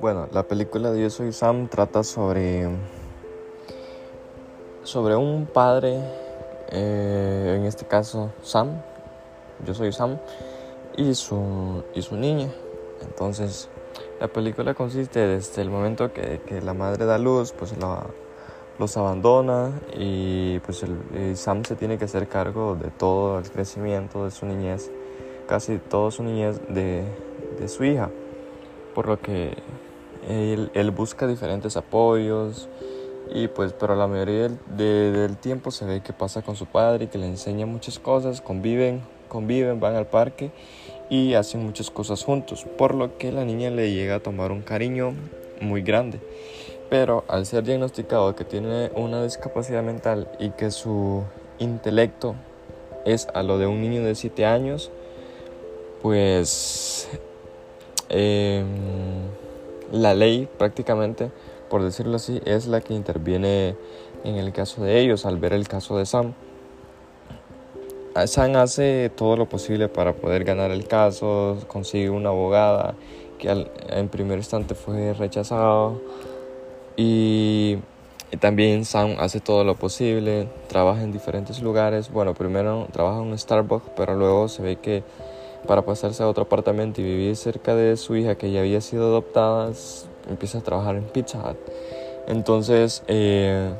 Bueno, la película de Yo Soy Sam trata sobre, sobre un padre, eh, en este caso Sam, yo soy Sam, y su, y su niña. Entonces, la película consiste desde el momento que, que la madre da luz, pues la, los abandona y pues Sam se tiene que hacer cargo de todo el crecimiento de su niñez, casi toda su niñez de, de su hija, por lo que él, busca diferentes apoyos y pues pero la mayoría del, tiempo se ve que pasa con su padre y que le enseña muchas cosas, conviven, conviven, van al parque y hacen muchas cosas juntos, por lo que la niña le llega a tomar un cariño muy grande. Pero al ser diagnosticado que tiene una discapacidad mental y que su intelecto es a lo de un niño de 7 años, pues eh, la ley prácticamente, por decirlo así, es la que interviene en el caso de ellos al ver el caso de Sam. Ah, Sam hace todo lo posible para poder ganar el caso, consigue una abogada que en primer instante fue rechazado y, también Sam hace todo lo posible, trabaja en diferentes lugares, bueno, primero trabaja en Starbucks, pero luego se ve que para pasarse a otro apartamento y vivir cerca de su hija que ya había sido adoptada, empieza a trabajar en Pizza Hut. Entonces, eh,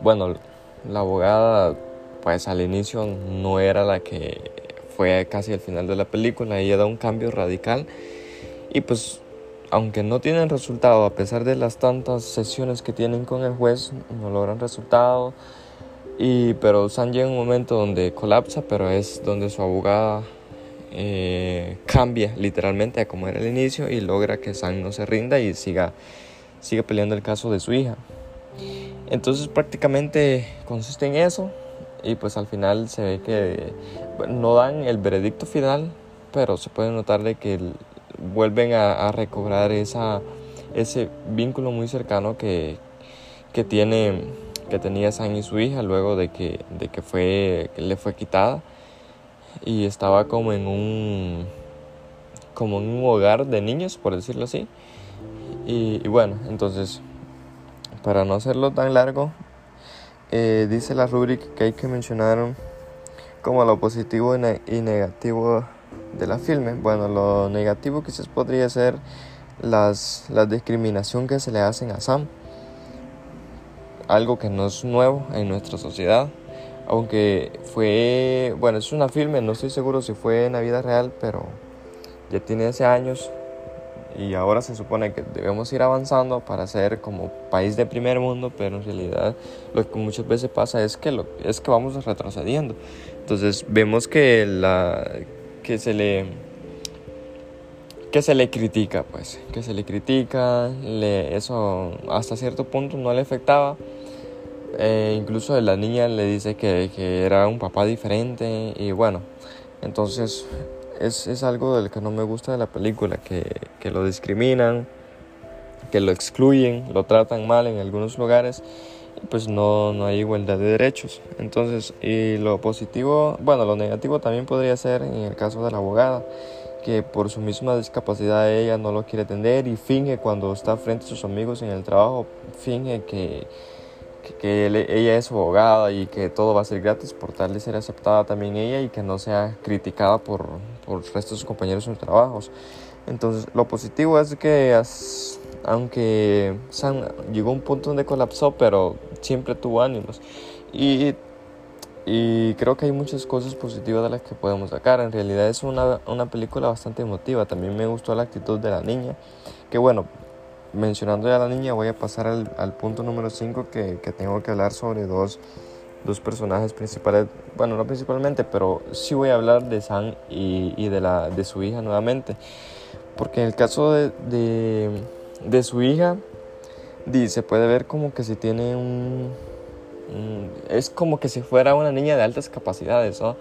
bueno, la abogada, pues al inicio no era la que fue casi al final de la película, ella da un cambio radical y pues aunque no tienen resultado, a pesar de las tantas sesiones que tienen con el juez, no logran resultado. Y, pero San llega un momento donde colapsa, pero es donde su abogada eh, cambia literalmente a como era el inicio y logra que Sam no se rinda y siga, siga peleando el caso de su hija. Entonces prácticamente consiste en eso y pues al final se ve que no dan el veredicto final, pero se puede notar de que vuelven a, recobrar esa, ese vínculo muy cercano que, que, tiene, que tenía Sam y su hija luego de que, de que, fue, le fue quitada. Y estaba como en un como en un hogar de niños por decirlo así. Y, bueno entonces para no hacerlo tan largo eh, dice la rúbrica que hay que mencionar como lo positivo y negativo de la filme. Bueno lo negativo quizás podría ser las, la discriminación que se le hacen a Sam. Algo que no es nuevo en nuestra sociedad. Aunque fue, bueno, es una filme, no estoy seguro si fue en la vida real, pero ya tiene hace años. Y ahora se supone que debemos ir avanzando para ser como país de primer mundo, pero en realidad lo que muchas veces pasa es que, lo, es que vamos retrocediendo. Entonces vemos que, la, que, se le, que se le critica, pues, que se le critica, le, eso hasta cierto punto no le afectaba. Eh, incluso la niña le dice que, que, era un papá diferente y bueno, entonces es, es, algo del que no me gusta de la película, que, que, lo discriminan, que lo excluyen, lo tratan mal en algunos lugares pues no, no hay igualdad de derechos. Entonces, y lo positivo, bueno, lo negativo también podría ser en el caso de la abogada que por su misma discapacidad ella no lo quiere atender y finge cuando está frente a sus amigos en el trabajo, finge que, que, ella es su abogada y que todo va a ser gratis por tal de ser aceptada también ella y que no sea criticada por, por el resto de sus compañeros en sus trabajos. Entonces, lo positivo es que, aunque llegó un punto donde colapsó, pero siempre tuvo ánimos. Y, y creo que hay muchas cosas positivas de las que podemos sacar. En realidad es una, una película bastante emotiva. También me gustó la actitud de la niña, que bueno, mencionando ya a la niña, voy a pasar al, al punto número 5 que, que, tengo que hablar sobre dos, dos, personajes principales. Bueno, no principalmente, pero sí voy a hablar de Sam y, y de, la, de su hija nuevamente. Porque en el caso de, de, de su hija, se puede ver como que si tiene un, Es como que si fuera una niña de altas capacidades, ¿no?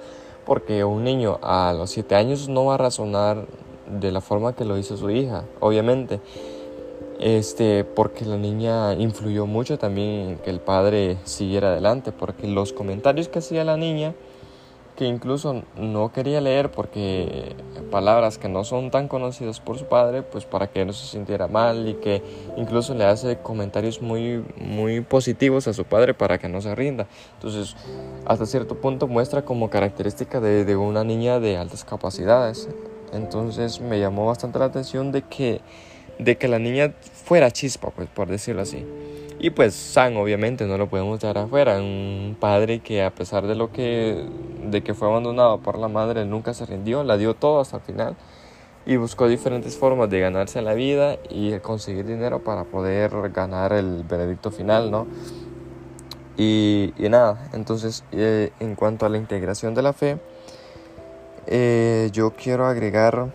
Porque un niño a los 7 años no va a razonar de la forma que lo hizo su hija, obviamente este, porque la niña influyó mucho también en que el padre siguiera adelante, porque los comentarios que hacía la niña, que incluso no quería leer porque palabras que no son tan conocidas por su padre, pues para que no se sintiera mal y que incluso le hace comentarios muy, muy positivos a su padre para que no se rinda. Entonces, hasta cierto punto muestra como característica de, de una niña de altas capacidades. Entonces me llamó bastante la atención de que, de que la niña fuera chispa, pues por decirlo así. Y pues San obviamente no lo podemos dejar afuera, un padre que a pesar de lo que de que fue abandonado por la madre, nunca se rindió, la dio todo hasta el final y buscó diferentes formas de ganarse la vida y conseguir dinero para poder ganar el veredicto final, ¿no? Y, y nada, entonces eh, en cuanto a la integración de la fe, eh, yo quiero agregar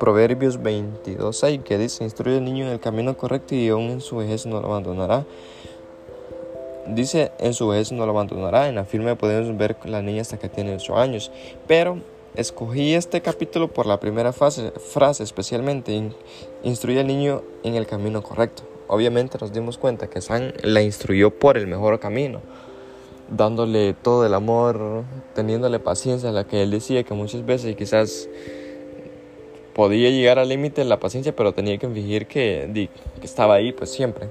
Proverbios 22.6 que dice, instruye al niño en el camino correcto y aún en su vejez no lo abandonará. Dice, en su vejez no lo abandonará. En la firme podemos ver la niña hasta que tiene 8 años. Pero escogí este capítulo por la primera frase, frase especialmente, instruye al niño en el camino correcto. Obviamente nos dimos cuenta que San la instruyó por el mejor camino, dándole todo el amor, teniéndole paciencia, la que él decía que muchas veces quizás podía llegar al límite de la paciencia, pero tenía que fingir que, que, estaba ahí, pues siempre.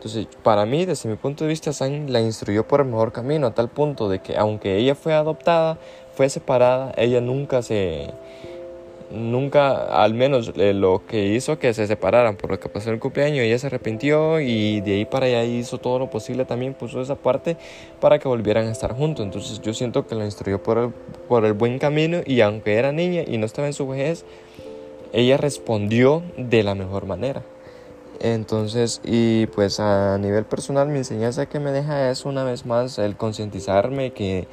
Entonces, para mí, desde mi punto de vista, San la instruyó por el mejor camino, a tal punto de que aunque ella fue adoptada, fue separada, ella nunca se... Nunca, al menos eh, lo que hizo que se separaran por lo que pasó en el cumpleaños, ella se arrepintió y de ahí para allá hizo todo lo posible también, puso esa parte para que volvieran a estar juntos. Entonces yo siento que la instruyó por el, por el buen camino y aunque era niña y no estaba en su vejez, ella respondió de la mejor manera. Entonces, y pues a nivel personal, mi enseñanza que me deja es una vez más el concientizarme que,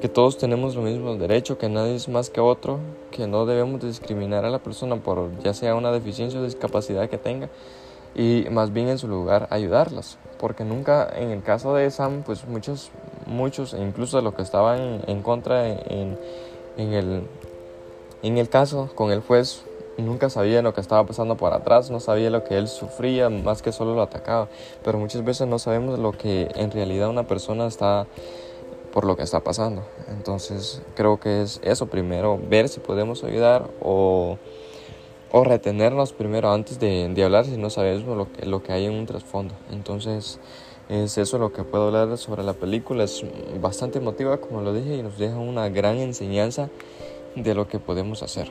que todos tenemos los mismos derechos, que nadie es más que otro, que no debemos discriminar a la persona por ya sea una deficiencia o discapacidad que tenga, y más bien en su lugar ayudarlas. Porque nunca, en el caso de Sam, pues muchos, muchos, e incluso los que estaban en contra en, en, el, en el caso con el juez, nunca sabía lo que estaba pasando por atrás, no sabía lo que él sufría, más que solo lo atacaba. Pero muchas veces no sabemos lo que en realidad una persona está por lo que está pasando. Entonces creo que es eso primero, ver si podemos ayudar o, o retenernos primero antes de, de, hablar si no sabemos lo que, lo que hay en un trasfondo. Entonces es eso lo que puedo hablar sobre la película. Es bastante emotiva, como lo dije, y nos deja una gran enseñanza de lo que podemos hacer.